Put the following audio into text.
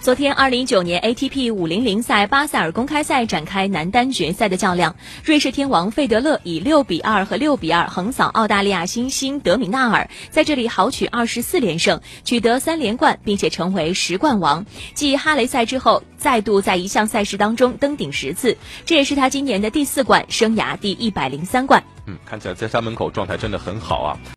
昨天二零一九年 atp 五零零赛巴塞尔公开赛展开男单决赛的较量。瑞士天王费德勒以六比二和六比二横扫澳大利亚新星德米纳尔在这里豪取二十四连胜取得三连冠并且成为十冠王。继哈雷赛之后再度在一项赛事当中登顶十次这也是他今年的第四冠生涯第一百零三冠。嗯看起来在家门口状态真的很好啊。